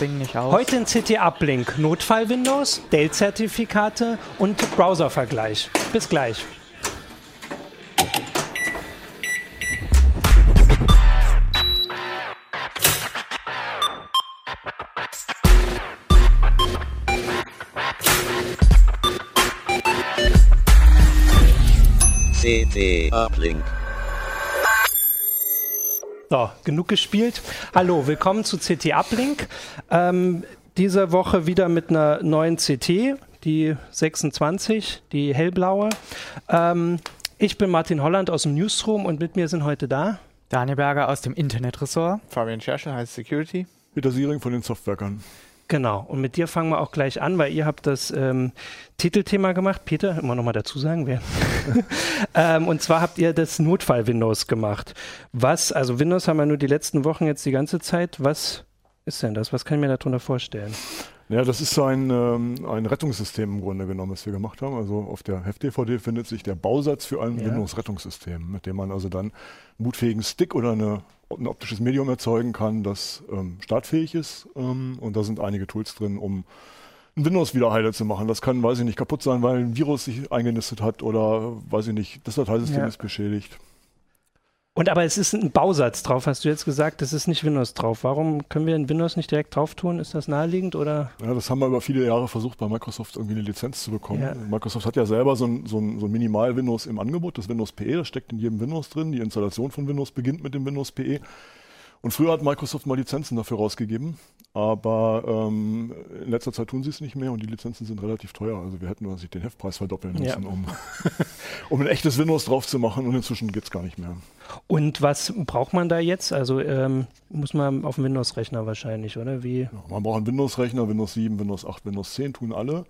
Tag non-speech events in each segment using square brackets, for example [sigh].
Ding nicht aus. Heute in CT-Uplink, Notfall-Windows, Dell-Zertifikate und Browser-Vergleich. Bis gleich. CT Uplink. So, genug gespielt. Hallo, willkommen zu CT Uplink. Ähm, diese Woche wieder mit einer neuen CT, die 26, die hellblaue. Ähm, ich bin Martin Holland aus dem Newsroom und mit mir sind heute da Daniel Berger aus dem Internetressort. Fabian Scherschel heißt Security. Peter Siering von den Softwerkern. Genau, und mit dir fangen wir auch gleich an, weil ihr habt das ähm, Titelthema gemacht. Peter, immer nochmal dazu sagen, wer. [laughs] ähm, und zwar habt ihr das Notfall-Windows gemacht. Was, also Windows haben wir nur die letzten Wochen jetzt die ganze Zeit. Was ist denn das? Was kann ich mir darunter vorstellen? Ja, das ist ein, ähm, ein Rettungssystem im Grunde genommen, das wir gemacht haben. Also auf der Heft-DVD findet sich der Bausatz für ein Ja. Windows-Rettungssystem, mit dem man also dann einen bootfähigen Stick oder eine, ein optisches Medium erzeugen kann, das ähm, startfähig ist. Ähm, und da sind einige Tools drin, um ein Windows wieder heile zu machen. Das kann, weiß ich nicht, kaputt sein, weil ein Virus sich eingenistet hat oder, weiß ich nicht, das Dateisystem Ja. ist beschädigt. Und aber es ist ein Bausatz drauf, hast du jetzt gesagt, es ist nicht Windows drauf. Warum können wir in Windows nicht direkt drauf tun? Ist das naheliegend oder? Ja, das haben wir über viele Jahre versucht, bei Microsoft irgendwie eine Lizenz zu bekommen. Ja. Microsoft hat ja selber so ein, so ein, so ein Minimal-Windows im Angebot, das Windows PE, das steckt in jedem Windows drin. Die Installation von Windows beginnt mit dem Windows PE. Und früher hat Microsoft mal Lizenzen dafür rausgegeben, aber ähm, in letzter Zeit tun sie es nicht mehr und die Lizenzen sind relativ teuer. Also wir hätten sich den Heftpreis verdoppeln Ja. müssen, um, [laughs] um ein echtes Windows drauf zu machen und inzwischen geht's gar nicht mehr. Und was braucht man da jetzt? Also ähm, muss man auf dem Windows-Rechner wahrscheinlich, oder? Wie? Ja, man braucht einen Windows-Rechner, Windows 7, Windows 8, Windows 10 tun alle.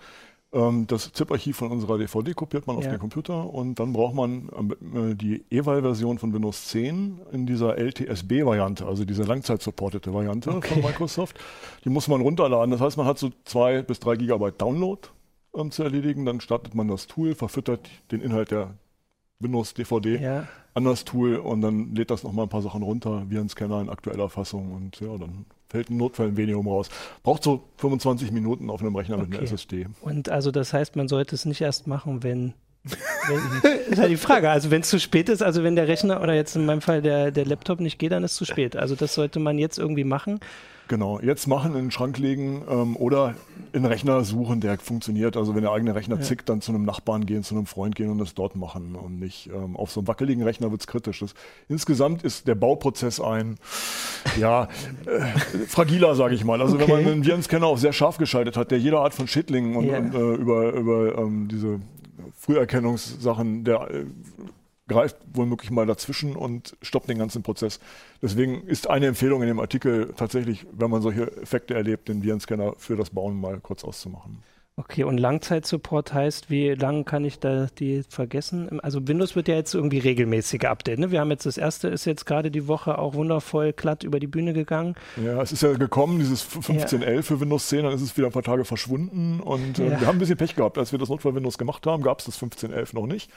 Ähm, das ZIP-Archiv von unserer DVD kopiert man auf Ja. den Computer und dann braucht man ähm, äh, die Eval-Version von Windows 10 in dieser LTSB-Variante, also diese langzeit-supportete Variante Okay. von Microsoft. Die muss man runterladen. Das heißt, man hat so zwei bis drei Gigabyte Download ähm, zu erledigen. Dann startet man das Tool, verfüttert den Inhalt der Windows-DVD Ja. an das Tool und dann lädt das nochmal ein paar Sachen runter, wie ein Scanner in aktueller Fassung und ja, dann fällt ein Notfall ein Medium raus. Braucht so 25 Minuten auf einem Rechner mit einer Okay. SSD. Und also das heißt, man sollte es nicht erst machen, wenn. wenn [laughs] ist ja die Frage. Also wenn es zu spät ist, also wenn der Rechner oder jetzt in meinem Fall der, der Laptop nicht geht, dann ist es zu spät. Also das sollte man jetzt irgendwie machen. Genau, jetzt machen, in den Schrank legen ähm, oder einen Rechner suchen, der funktioniert. Also wenn der eigene Rechner Ja. zickt, dann zu einem Nachbarn gehen, zu einem Freund gehen und das dort machen und nicht ähm, auf so einem wackeligen Rechner wird's kritisch. Das, insgesamt ist der Bauprozess ein, ja, äh, fragiler, sage ich mal. Also Okay. wenn man einen Virenscanner auf sehr scharf geschaltet hat, der jede Art von Schädlingen und, Ja. und äh, über, über ähm, diese Früherkennungssachen, der äh, greift womöglich mal dazwischen und stoppt den ganzen Prozess. Deswegen ist eine Empfehlung in dem Artikel tatsächlich, wenn man solche Effekte erlebt, den Virenscanner für das Bauen mal kurz auszumachen. Okay, und Langzeitsupport heißt, wie lange kann ich da die vergessen? Also Windows wird ja jetzt irgendwie regelmäßig geupdatet. Ne? Wir haben jetzt das erste, ist jetzt gerade die Woche auch wundervoll glatt über die Bühne gegangen. Ja, es ist ja gekommen, dieses 15.11 für Windows 10, dann ist es wieder ein paar Tage verschwunden und äh, Ja. wir haben ein bisschen Pech gehabt. Als wir das Notfall-Windows gemacht haben, gab es das 15.11 noch nicht.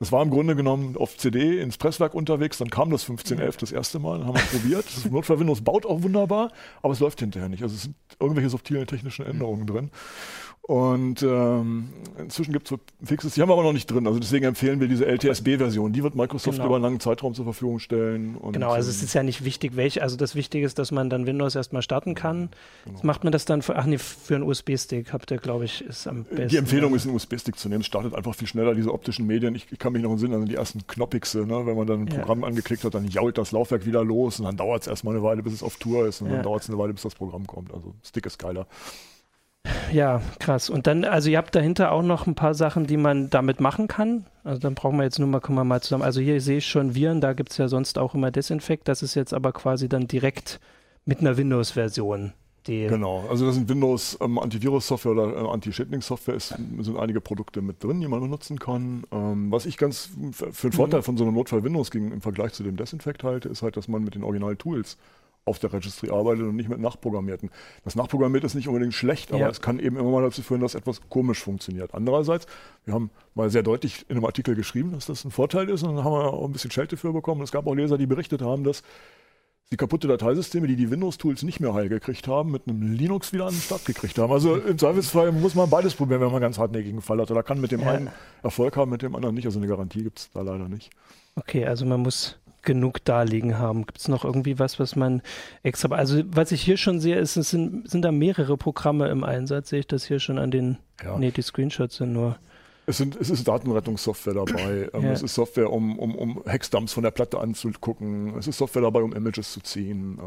Das war im Grunde genommen auf CD ins Presswerk unterwegs, dann kam das 15.11 das erste Mal, dann haben wir es probiert. Das Notfall-Windows baut auch wunderbar, aber es läuft hinterher nicht. Also es sind irgendwelche subtilen technischen Änderungen drin. Und ähm, inzwischen gibt es so Fixes, die haben wir aber noch nicht drin. Also deswegen empfehlen wir diese LTSB-Version. Die wird Microsoft Genau. über einen langen Zeitraum zur Verfügung stellen. Und, Genau, also ähm, es ist ja nicht wichtig, welche. Also das Wichtige ist, dass man dann Windows erstmal starten kann. Genau. Macht man das dann für, ach nee, für einen USB-Stick, habt ihr, glaube ich, ist am besten. Die Empfehlung ist, einen USB-Stick zu nehmen. Es startet einfach viel schneller, diese optischen Medien. Ich, ich kann mich noch entsinnen an die ersten Knoppixe. Ne? Wenn man dann ein Ja. Programm angeklickt hat, dann jault das Laufwerk wieder los und dann dauert es erstmal eine Weile, bis es auf Tour ist und Ja. dann dauert es eine Weile, bis das Programm kommt. Also Stick ist geiler. Ja, krass. Und dann, also ihr habt dahinter auch noch ein paar Sachen, die man damit machen kann. Also dann brauchen wir jetzt nur mal, kommen wir mal zusammen. Also hier sehe ich schon Viren, da gibt es ja sonst auch immer Desinfekt. Das ist jetzt aber quasi dann direkt mit einer Windows-Version. Genau. Also da sind Windows ähm, Antivirus-Software oder äh, Anti-Shading-Software ist, sind einige Produkte mit drin, die man benutzen kann. Ähm, was ich ganz für einen Vorteil von so einem Notfall Windows gegen, im Vergleich zu dem Desinfekt halte, ist halt, dass man mit den Original-Tools auf der Registry arbeitet und nicht mit nachprogrammierten. Das Nachprogrammiert ist nicht unbedingt schlecht, aber Ja. es kann eben immer mal dazu führen, dass etwas komisch funktioniert. Andererseits, wir haben mal sehr deutlich in einem Artikel geschrieben, dass das ein Vorteil ist und dann haben wir auch ein bisschen Schelte für bekommen. Es gab auch Leser, die berichtet haben, dass die kaputte Dateisysteme, die die Windows-Tools nicht mehr heil gekriegt haben, mit einem Linux wieder an den Start gekriegt haben. Also im Zweifelsfall muss man beides probieren, wenn man einen ganz hartnäckigen Fall hat. Oder kann mit dem ja. einen Erfolg haben, mit dem anderen nicht. Also eine Garantie gibt es da leider nicht. Okay, also man muss genug darlegen haben. Gibt es noch irgendwie was, was man extra. Also, was ich hier schon sehe, ist, es sind, sind da mehrere Programme im Einsatz. Sehe ich das hier schon an den. Ja. Nee, die Screenshots sind nur. Es, sind, es ist Datenrettungssoftware dabei. [clears throat] Ähm, ja. Es ist Software, um, um, um Hexdumps von der Platte anzugucken. Es ist Software dabei, um Images zu ziehen.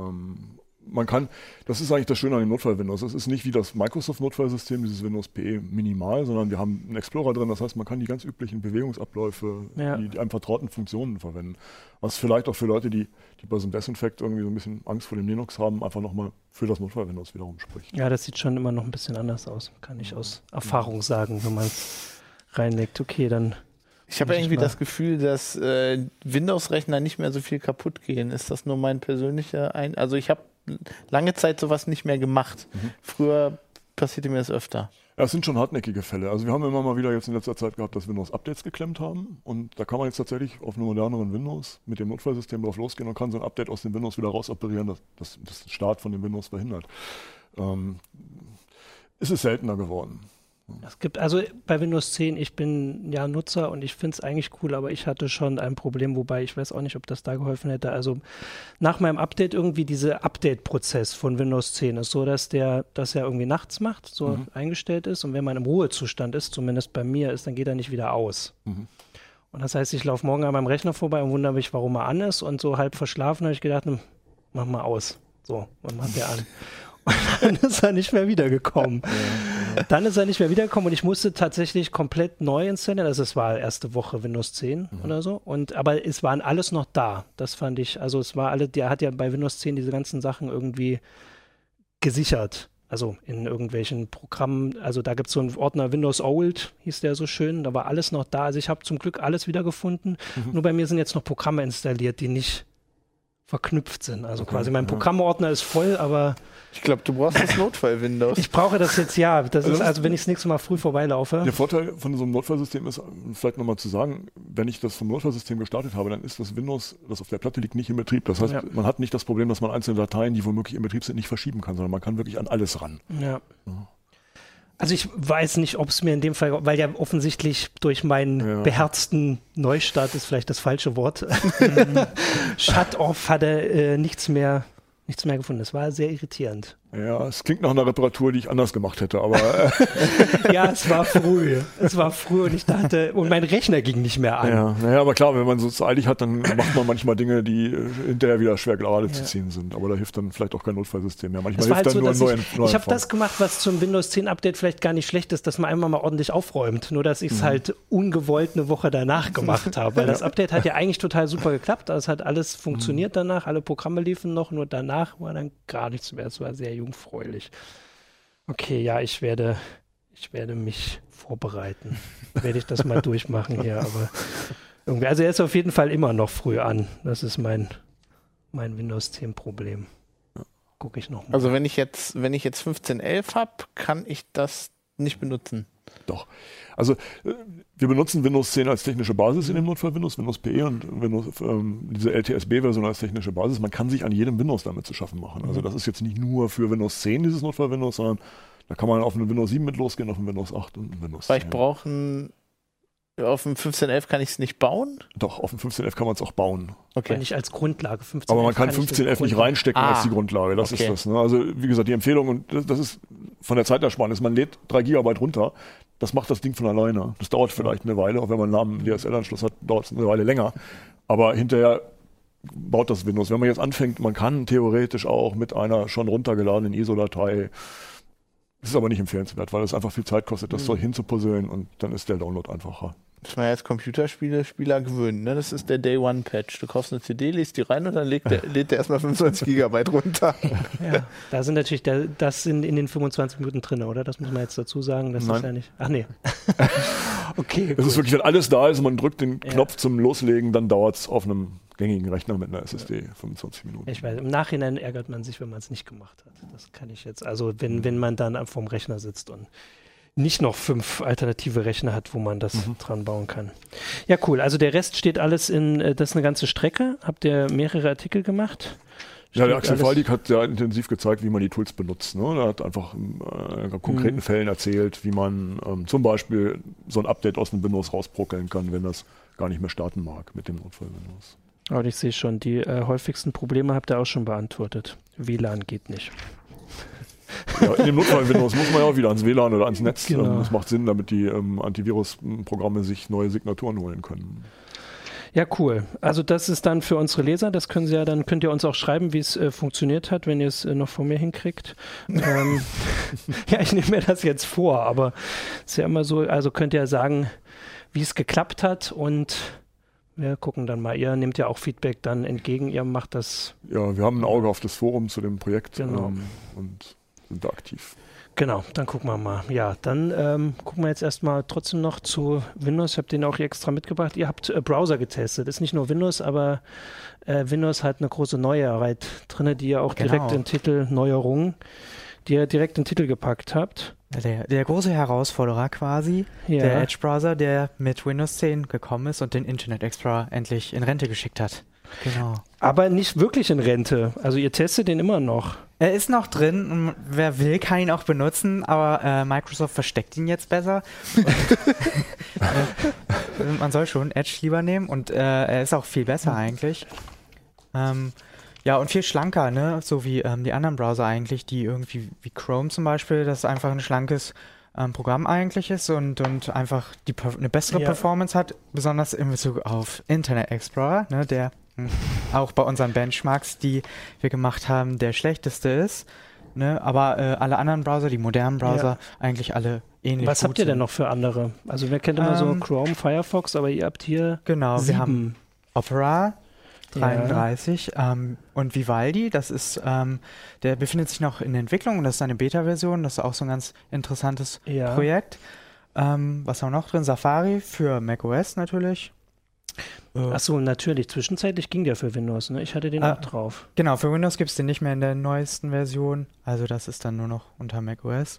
Man kann, das ist eigentlich das Schöne an dem Notfall-Windows. Es ist nicht wie das Microsoft-Notfallsystem, dieses Windows PE minimal, sondern wir haben einen Explorer drin. Das heißt, man kann die ganz üblichen Bewegungsabläufe, ja. die, die einem vertrauten Funktionen verwenden. Was vielleicht auch für Leute, die, die bei so einem Desinfect irgendwie so ein bisschen Angst vor dem Linux haben, einfach nochmal für das Notfall-Windows wiederum spricht. Ja, das sieht schon immer noch ein bisschen anders aus, kann ich aus Erfahrung sagen, wenn man es reinlegt. Okay, dann. Ich habe irgendwie das Gefühl, dass äh, Windows-Rechner nicht mehr so viel kaputt gehen. Ist das nur mein persönlicher Ein... Also ich habe lange Zeit sowas nicht mehr gemacht. Mhm. Früher passierte mir das öfter. Ja, es sind schon hartnäckige Fälle. Also wir haben immer mal wieder jetzt in letzter Zeit gehabt, dass Windows Updates geklemmt haben. Und da kann man jetzt tatsächlich auf einem moderneren Windows mit dem Notfallsystem drauf losgehen und kann so ein Update aus dem Windows wieder rausoperieren, das, das, das Start von dem Windows verhindert. Ähm, ist es seltener geworden. Es gibt also bei Windows 10, ich bin ja Nutzer und ich finde es eigentlich cool, aber ich hatte schon ein Problem, wobei ich weiß auch nicht, ob das da geholfen hätte. Also nach meinem Update irgendwie dieser Update-Prozess von Windows 10 ist so, dass der das ja irgendwie nachts macht, so mhm. eingestellt ist und wenn man im Ruhezustand ist, zumindest bei mir ist, dann geht er nicht wieder aus. Mhm. Und das heißt, ich laufe morgen an meinem Rechner vorbei und wundere mich, warum er an ist und so halb verschlafen habe ich gedacht, hm, mach mal aus. So, und macht er an. [laughs] Und dann ist er nicht mehr wiedergekommen. Dann ist er nicht mehr wiedergekommen und ich musste tatsächlich komplett neu installieren. Also es war erste Woche Windows 10 mhm. oder so. Und aber es waren alles noch da. Das fand ich, also es war alle, der hat ja bei Windows 10 diese ganzen Sachen irgendwie gesichert. Also in irgendwelchen Programmen, also da gibt es so einen Ordner Windows Old, hieß der so schön, da war alles noch da. Also ich habe zum Glück alles wiedergefunden. Mhm. Nur bei mir sind jetzt noch Programme installiert, die nicht verknüpft sind. Also okay, quasi mein Programmordner ist voll, aber. Ich glaube, du brauchst das Notfall-Windows. ich brauche das jetzt, ja. Das also, ist also, wenn ich das nächste Mal früh vorbeilaufe. Der Vorteil von so einem Notfallsystem ist, vielleicht nochmal zu sagen, wenn ich das vom Notfallsystem gestartet habe, dann ist das Windows, das auf der Platte liegt, nicht in Betrieb. Das heißt, ja. man hat nicht das Problem, dass man einzelne Dateien, die womöglich in Betrieb sind, nicht verschieben kann, sondern man kann wirklich an alles ran. ja. ja. Also ich weiß nicht, ob es mir in dem Fall, weil ja offensichtlich durch meinen ja. beherzten Neustart ist vielleicht das falsche Wort. [laughs] Shut-off hatte äh, nichts mehr, nichts mehr gefunden. Das war sehr irritierend. Ja, es klingt nach einer Reparatur, die ich anders gemacht hätte, aber. Äh [laughs] ja, es war früh. Es war früh und ich dachte, und mein Rechner ging nicht mehr an. Ja, naja, aber klar, wenn man so zu eilig hat, dann macht man manchmal Dinge, die äh, hinterher wieder schwer gerade ja. zu ziehen sind. Aber da hilft dann vielleicht auch kein Notfallsystem mehr. Manchmal hilft halt dann so, nur ein neuer Ich, ich habe das gemacht, was zum Windows 10 Update vielleicht gar nicht schlecht ist, dass man einmal mal ordentlich aufräumt. Nur, dass ich es mhm. halt ungewollt eine Woche danach gemacht habe. Weil [laughs] das Update hat ja eigentlich total super geklappt. Also es hat alles funktioniert mhm. danach. Alle Programme liefen noch. Nur danach war dann gar nichts mehr. Es war sehr jungfräulich. Okay, ja, ich werde, ich werde mich vorbereiten. werde ich das mal [laughs] durchmachen hier, aber irgendwie, also er ist auf jeden Fall immer noch früh an. Das ist mein, mein Windows 10 Problem. Gucke ich noch mal. Also wenn ich jetzt, wenn ich jetzt 15.11 habe, kann ich das nicht benutzen. Doch. Also äh, wir benutzen Windows 10 als technische Basis in dem Notfall Windows, Windows PE und Windows, ähm, diese LTSB-Version als technische Basis. Man kann sich an jedem Windows damit zu schaffen machen. Also mhm. das ist jetzt nicht nur für Windows 10 dieses Notfall Windows, sondern da kann man auf einen Windows 7 mit losgehen, auf einen Windows 8 und einen Windows 10. Weil ich brauche auf dem 1511 kann ich es nicht bauen? Doch, auf dem 1511 kann man es auch bauen. Okay. Nicht als Grundlage. 15 Aber man kann 1511 nicht reinstecken ah, als die Grundlage. Das okay. ist das. Ne? Also, wie gesagt, die Empfehlung, und das, das ist von der Zeitersparnis, man lädt 3 GB runter. Das macht das Ding von alleine. Das dauert vielleicht eine Weile, auch wenn man einen Namen DSL-Anschluss hat, dauert es eine Weile länger. Aber hinterher baut das Windows. Wenn man jetzt anfängt, man kann theoretisch auch mit einer schon runtergeladenen ISO-Datei das ist aber nicht empfehlenswert, weil es einfach viel Zeit kostet, das mhm. so hinzupuzzeln und dann ist der Download einfacher. Das war jetzt Computerspiele Spieler gewöhnen. Ne? Das ist der Day One Patch. Du kaufst eine CD, liest die rein und dann lädt der, [laughs] lädt der erstmal 25 Gigabyte runter. [laughs] Ja, da sind natürlich, der, das sind in den 25 Minuten drin, oder? Das muss man jetzt dazu sagen. Das Nein. ist ja nicht. Ach nee. [laughs] okay. Es ist wirklich, wenn alles da ist und man drückt den Knopf ja. zum Loslegen, dann dauert es auf einem gängigen Rechner mit einer SSD ja. 25 Minuten. Ich weiß, im Nachhinein ärgert man sich, wenn man es nicht gemacht hat. Das kann ich jetzt. Also wenn, wenn man dann vorm Rechner sitzt und nicht noch fünf alternative Rechner hat, wo man das mhm. dran bauen kann. Ja, cool. Also der Rest steht alles in, äh, das ist eine ganze Strecke. Habt ihr mehrere Artikel gemacht? Ja, der Axel Faldig hat sehr intensiv gezeigt, wie man die Tools benutzt. Ne? Er hat einfach in äh, konkreten mhm. Fällen erzählt, wie man ähm, zum Beispiel so ein Update aus dem Windows rausbrockeln kann, wenn das gar nicht mehr starten mag mit dem Notfall-Windows. Aber ich sehe schon, die äh, häufigsten Probleme habt ihr auch schon beantwortet. WLAN geht nicht. Ja, in dem Notfall-Windows muss man ja auch wieder ans WLAN oder ans Netz. Genau. Ähm, das macht Sinn, damit die ähm, Antivirus-Programme sich neue Signaturen holen können. Ja, cool. Also das ist dann für unsere Leser, das können Sie ja, dann könnt ihr uns auch schreiben, wie es äh, funktioniert hat, wenn ihr es äh, noch vor mir hinkriegt. ähm, [laughs] ja, ich nehme mir das jetzt vor, aber es ist ja immer so, also könnt ihr sagen, wie es geklappt hat und wir gucken dann mal. Ihr nehmt ja auch Feedback dann entgegen, ihr macht das. Ja, wir haben ein Auge auf das Forum zu dem Projekt genau. ähm, und sind da aktiv. Genau, dann gucken wir mal. Ja, dann ähm, gucken wir jetzt erstmal trotzdem noch zu Windows. Ich habe den auch hier extra mitgebracht. Ihr habt äh, Browser getestet. Ist nicht nur Windows, aber äh, Windows hat eine große Neuerheit drin, die ihr auch genau. direkt in Titel Neuerungen, die ihr direkt in Titel gepackt habt. Der, der große Herausforderer quasi, ja. der Edge-Browser, der mit Windows 10 gekommen ist und den Internet Explorer endlich in Rente geschickt hat. Genau. Aber nicht wirklich in Rente. Also ihr testet den immer noch. Er ist noch drin und wer will, kann ihn auch benutzen, aber äh, Microsoft versteckt ihn jetzt besser. Und, [laughs] äh, man soll schon Edge lieber nehmen und äh, er ist auch viel besser eigentlich. Ähm, ja, und viel schlanker, ne? So wie ähm, die anderen Browser eigentlich, die irgendwie wie Chrome zum Beispiel, das einfach ein schlankes ähm, Programm eigentlich ist und, und einfach die, eine bessere ja. Performance hat, besonders in Bezug auf Internet Explorer, ne, der [laughs] auch bei unseren Benchmarks, die wir gemacht haben, der schlechteste ist. Ne? Aber äh, alle anderen Browser, die modernen Browser, ja. eigentlich alle ähnlich. Was habt ihr denn noch für andere? Also wer kennt immer ähm, so Chrome, Firefox, aber ihr habt hier genau, sieben. wir haben Opera 33 ja. ähm, und Vivaldi, das ist, ähm, der befindet sich noch in Entwicklung und das ist eine Beta-Version, das ist auch so ein ganz interessantes ja. Projekt. Ähm, was haben wir noch drin? Safari für macOS natürlich. Äh, Achso, natürlich. Zwischenzeitlich ging der für Windows, ne? Ich hatte den ah, auch drauf. Genau, für Windows gibt es den nicht mehr in der neuesten Version. Also das ist dann nur noch unter macOS.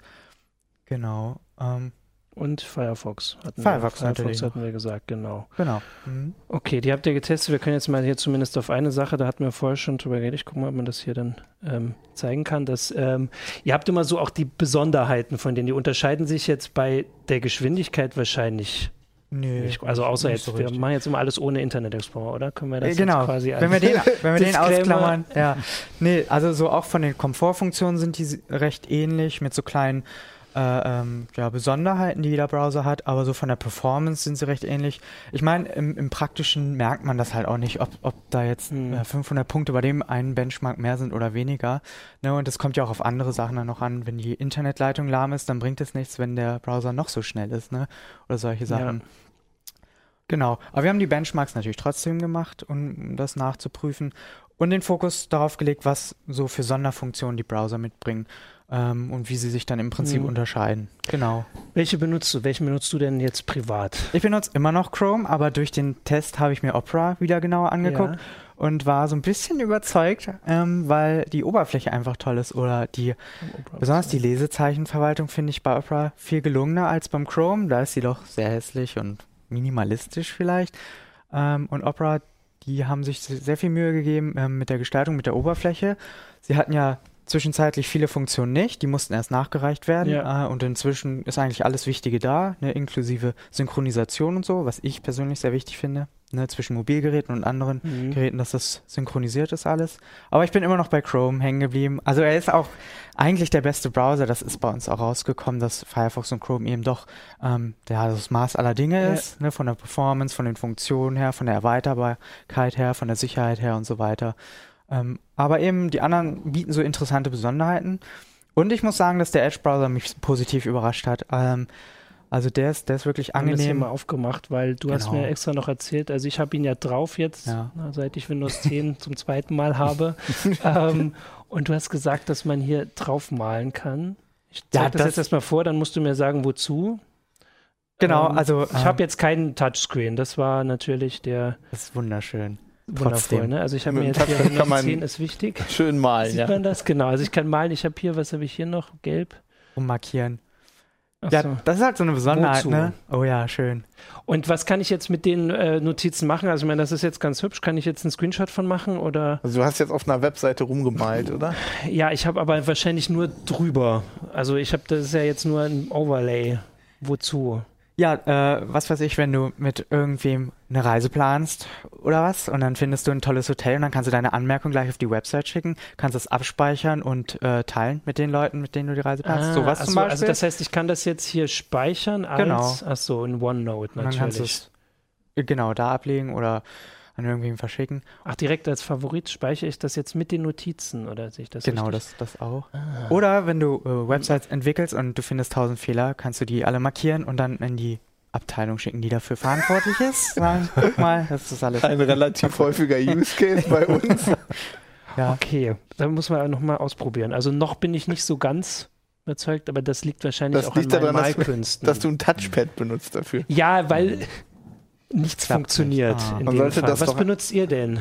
Genau. Ähm, und Firefox hatten Firefox, wir. Firefox hatten wir gesagt, genau. Genau. Mhm. Okay, die habt ihr getestet. Wir können jetzt mal hier zumindest auf eine Sache, da hatten wir vorher schon drüber geredet. Ich gucke mal, ob man das hier dann ähm, zeigen kann. Dass, ähm, ihr habt immer so auch die Besonderheiten von denen. Die unterscheiden sich jetzt bei der Geschwindigkeit wahrscheinlich Nö, also außer jetzt, so wir machen jetzt immer alles ohne Internet Explorer, oder? Können wir das äh, genau. quasi Wenn wir den, wenn wir den ausklammern, ja. [laughs] Nee, also so auch von den Komfortfunktionen sind die recht ähnlich mit so kleinen äh, ähm, ja, Besonderheiten, die jeder Browser hat, aber so von der Performance sind sie recht ähnlich. Ich meine, im, im, Praktischen merkt man das halt auch nicht, ob, ob da jetzt mhm. äh, 500 Punkte bei dem einen Benchmark mehr sind oder weniger. Ne? Und das kommt ja auch auf andere Sachen dann noch an. Wenn die Internetleitung lahm ist, dann bringt es nichts, wenn der Browser noch so schnell ist, ne? Oder solche Sachen. Ja. Genau, aber wir haben die Benchmarks natürlich trotzdem gemacht, um das nachzuprüfen und den Fokus darauf gelegt, was so für Sonderfunktionen die Browser mitbringen ähm, und wie sie sich dann im Prinzip mhm. unterscheiden. Genau. Welche benutzt du? Welchen benutzt du denn jetzt privat? Ich benutze immer noch Chrome, aber durch den Test habe ich mir Opera wieder genauer angeguckt. Ja. Und war so ein bisschen überzeugt, ähm, weil die Oberfläche einfach toll ist oder die, besonders die Lesezeichenverwaltung finde ich bei Opera viel gelungener als beim Chrome. Da ist sie doch sehr hässlich und minimalistisch vielleicht. Ähm, und Opera, die haben sich sehr viel Mühe gegeben ähm, mit der Gestaltung, mit der Oberfläche. Sie hatten ja zwischenzeitlich viele Funktionen nicht, die mussten erst nachgereicht werden ja. äh, und inzwischen ist eigentlich alles Wichtige da, ne, inklusive Synchronisation und so, was ich persönlich sehr wichtig finde, ne, zwischen Mobilgeräten und anderen mhm. Geräten, dass das synchronisiert ist alles. Aber ich bin immer noch bei Chrome hängen geblieben. Also er ist auch eigentlich der beste Browser, das ist bei uns auch rausgekommen, dass Firefox und Chrome eben doch ähm, der, das Maß aller Dinge ja. ist, ne, von der Performance, von den Funktionen her, von der Erweiterbarkeit her, von der Sicherheit her und so weiter. Ähm, aber eben die anderen bieten so interessante Besonderheiten. Und ich muss sagen, dass der Edge-Browser mich positiv überrascht hat. Ähm, also der ist, der ist wirklich angenehm. Ich habe mal aufgemacht, weil du genau. hast mir extra noch erzählt, also ich habe ihn ja drauf jetzt, ja. na, seit ich Windows 10 [laughs] zum zweiten Mal habe. [laughs] ähm, und du hast gesagt, dass man hier drauf malen kann. Ich zeige ja, das, das jetzt erstmal vor, dann musst du mir sagen, wozu. Genau, ähm, also. Ich ähm, habe jetzt keinen Touchscreen, das war natürlich der. Das ist wunderschön. Wundervoll, ne? Also ich habe mir [laughs] jetzt hier kann man 10 ist wichtig. Schön malen, Sieht ja. man das? Genau. Also ich kann malen. Ich habe hier, was habe ich hier noch? Gelb. Um markieren. ja, so. das ist halt so eine Besonderheit, Wozu? ne? Oh ja, schön. Und was kann ich jetzt mit den äh, Notizen machen? Also, ich meine, das ist jetzt ganz hübsch. Kann ich jetzt einen Screenshot von machen oder? Also, du hast jetzt auf einer Webseite rumgemalt, oder? Ja, ich habe aber wahrscheinlich nur drüber. Also, ich habe, das ist ja jetzt nur ein Overlay. Wozu? Ja, äh, was weiß ich, wenn du mit irgendwem eine Reise planst oder was und dann findest du ein tolles Hotel und dann kannst du deine Anmerkung gleich auf die Website schicken, kannst es abspeichern und äh, teilen mit den Leuten, mit denen du die Reise planst. Ah, Sowas also, zum Beispiel. Also das heißt, ich kann das jetzt hier speichern als, genau. achso, in OneNote natürlich. Es genau da ablegen oder an irgendwem verschicken. Ach, direkt als Favorit speichere ich das jetzt mit den Notizen oder sehe ich das Genau, das, das auch. Ah. Oder wenn du äh, Websites entwickelst und du findest tausend Fehler, kannst du die alle markieren und dann in die Abteilung schicken, die dafür verantwortlich ist. [laughs] Sagen, guck mal, das ist alles. Ein relativ häufiger Use Case bei [laughs] uns. ja. Okay, da muss man nochmal ausprobieren. Also noch bin ich nicht so ganz überzeugt, aber das liegt wahrscheinlich das auch liegt an meinen daran, Malkünsten. Dass, dass du ein Touchpad benutzt dafür. Ja, weil nichts funktioniert. Ah. Man sollte Fall. das Was benutzt ihr denn?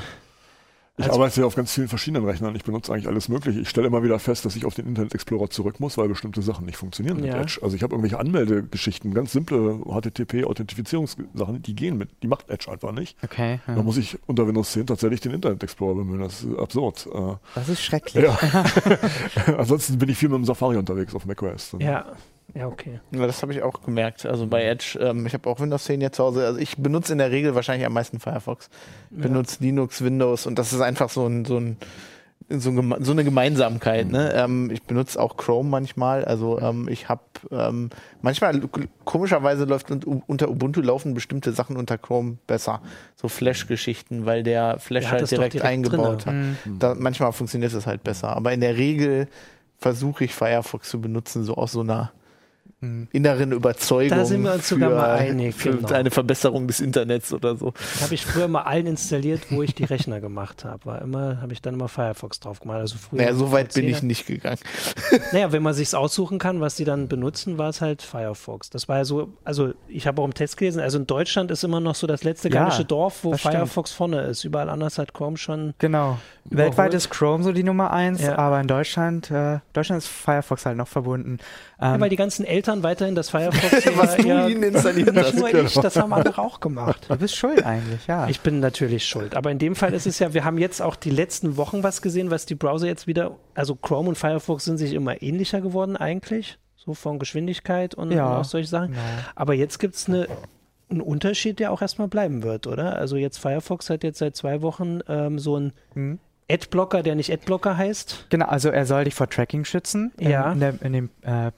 Ich also, arbeite ja auf ganz vielen verschiedenen Rechnern. Ich benutze eigentlich alles Mögliche. Ich stelle immer wieder fest, dass ich auf den Internet Explorer zurück muss, weil bestimmte Sachen nicht funktionieren mit ja. Edge. Also ich habe irgendwelche Anmeldegeschichten, ganz simple HTTP-Authentifizierungssachen, die gehen mit, die macht Edge einfach nicht. Okay. Ja. Da muss ich unter Windows 10 tatsächlich den Internet Explorer bemühen. Das ist absurd. Äh, das ist schrecklich. Ja. [laughs] [laughs] Ansonsten bin ich viel mit dem Safari unterwegs auf macOS. Ja. Ja, okay. Ja, das habe ich auch gemerkt. Also bei Edge, ähm, ich habe auch Windows 10 jetzt zu Hause. Also ich benutze in der Regel wahrscheinlich am meisten Firefox. Ja. Benutze Linux, Windows und das ist einfach so ein, so ein so, so eine Gemeinsamkeit. Ne? Mhm. Ne? Ähm, ich benutze auch Chrome manchmal. Also ähm, ich habe ähm, manchmal komischerweise läuft unter Ubuntu laufen bestimmte Sachen unter Chrome besser. So Flash-Geschichten, weil der Flash der halt direkt, direkt, eingebaut drinne. hat. Mhm. Da, manchmal funktioniert es halt besser. Aber in der Regel versuche ich Firefox zu benutzen, so aus so einer. Inneren Überzeugung da sind wir uns sogar mal einig, für genau. eine Verbesserung des Internets oder so. Das habe ich früher mal allen installiert, wo ich die Rechner gemacht habe. War immer, habe ich dann immer Firefox drauf gemacht. Also früher naja, so weit bin ich nicht gegangen. [laughs] Naja, wenn man sich's aussuchen kann, was die dann benutzen, war es halt Firefox. Das war ja so, also ich habe auch im Test gelesen, also in Deutschland ist immer noch so das letzte ja, gallische Dorf, wo Firefox stimmt. vorne ist. Überall anders hat Chrome schon. Genau. Überholt. Weltweit ist Chrome so die Nummer eins, ja. aber in Deutschland, äh, Deutschland ist Firefox halt noch verbunden. Ähm, ja, weil die ganzen Eltern weiterhin das Firefox [laughs] Was du ja, ihnen installiert [laughs] hast. Nur ich, das haben andere auch gemacht. Du bist schuld eigentlich, ja. Ich bin natürlich schuld. Aber in dem Fall ist es ja, wir haben jetzt auch die letzten Wochen was gesehen, was die Browser jetzt wieder, also Chrome und Firefox sind sich immer ähnlicher geworden eigentlich. So von Geschwindigkeit und, ja, und auch solche Sachen. Genau. Aber jetzt gibt es eine ein Unterschied, der auch erstmal bleiben wird, oder? Also jetzt Firefox hat jetzt seit zwei Wochen ähm, so ein hm. Adblocker, der nicht Adblocker heißt. Genau, also er soll dich vor Tracking schützen. Ja. In, der, in dem äh,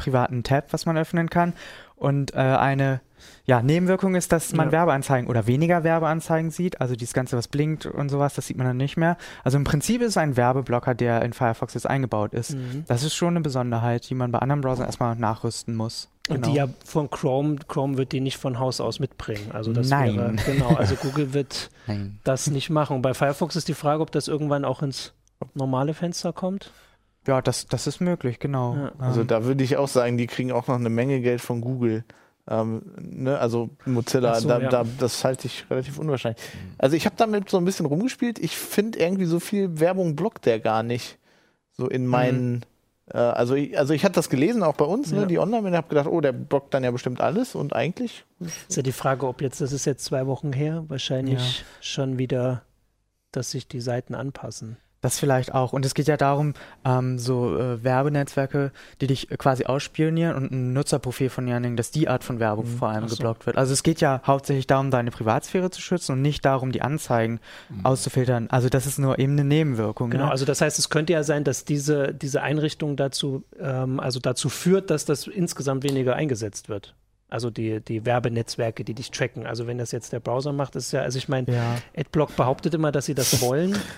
privaten Tab, was man öffnen kann. Und äh, eine ja, Nebenwirkung ist, dass man ja. Werbeanzeigen oder weniger Werbeanzeigen sieht. Also dieses Ganze, was blinkt und sowas, das sieht man dann nicht mehr. Also im Prinzip ist es ein Werbeblocker, der in Firefox jetzt eingebaut ist. Mhm. Das ist schon eine Besonderheit, die man bei anderen Browsern erstmal nachrüsten muss. Und die genau. ja von Chrome, Chrome wird die nicht von Haus aus mitbringen. Also das Nein. wäre, genau, also [laughs] Google wird Nein. das nicht machen. Und bei Firefox ist die Frage, ob das irgendwann auch ins normale Fenster kommt. Ja, das, das ist möglich, genau. Ja. Also da würde ich auch sagen, die kriegen auch noch eine Menge Geld von Google. Ähm, ne? Also Mozilla, so, da, ja. da, das halte ich relativ unwahrscheinlich. Also ich habe damit so ein bisschen rumgespielt. Ich finde irgendwie so viel Werbung blockt der gar nicht. So in meinen. Mhm. Äh, also, ich, also ich hatte das gelesen, auch bei uns, ne, ja. ne, die online, und habe gedacht, oh, der blockt dann ja bestimmt alles und eigentlich. Ist ja die Frage, ob jetzt, das ist jetzt zwei Wochen her, wahrscheinlich ja. schon wieder, dass sich die Seiten anpassen. Das vielleicht auch. Und es geht ja darum, ähm, so äh, Werbenetzwerke, die dich quasi ausspionieren und ein Nutzerprofil von anhängen, dass die Art von Werbung mhm. vor allem so. geblockt wird. Also es geht ja hauptsächlich darum, deine Privatsphäre zu schützen und nicht darum, die Anzeigen mhm. auszufiltern. Also das ist nur eben eine Nebenwirkung. Genau, ne? also das heißt, es könnte ja sein, dass diese, diese Einrichtung dazu, ähm, also dazu führt, dass das insgesamt weniger eingesetzt wird. Also die, die Werbenetzwerke, die dich tracken. Also wenn das jetzt der Browser macht, ist ja, also ich meine, ja. AdBlock behauptet immer, dass sie das wollen. [laughs]